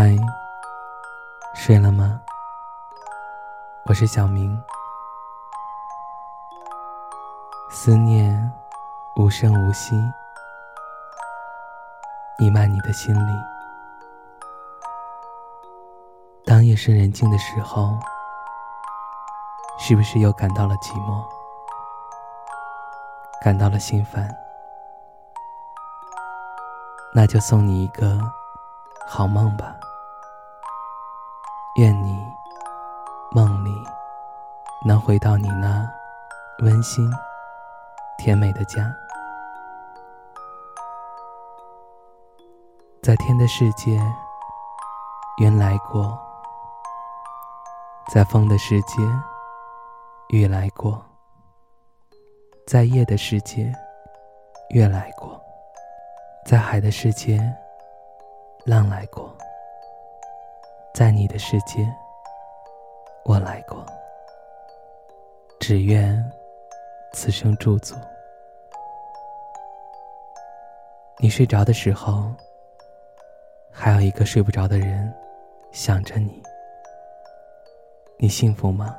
嗨，睡了吗？我是小明。思念无声无息，弥漫你的心里。当夜深人静的时候，是不是又感到了寂寞？感到了心烦？那就送你一个好梦吧。能回到你那温馨甜美的家，在天的世界，云来过；在风的世界，雨来过；在夜的世界，月来过；在海的世界，浪来过。在你的世界，我来过。只愿此生驻足。你睡着的时候，还有一个睡不着的人想着你。你幸福吗？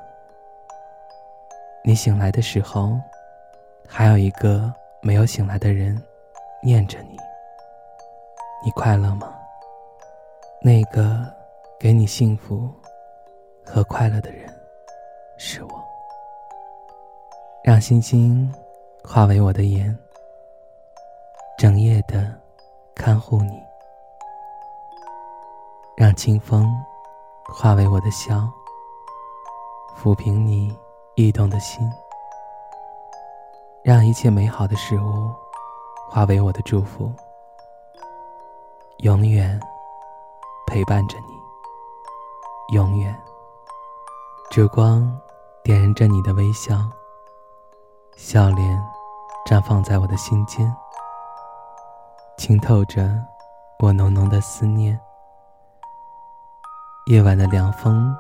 你醒来的时候，还有一个没有醒来的人念着你。你快乐吗？那个。给你幸福和快乐的人是我，让星星化为我的眼，整夜的看护你；让清风化为我的笑，抚平你异动的心；让一切美好的事物化为我的祝福，永远陪伴着你。永远，烛光点燃着你的微笑，笑脸绽放在我的心间，浸透着我浓浓的思念。夜晚的凉风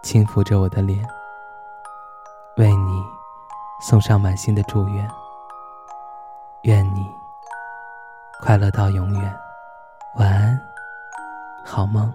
轻抚着我的脸，为你送上满心的祝愿。愿你快乐到永远，晚安，好梦。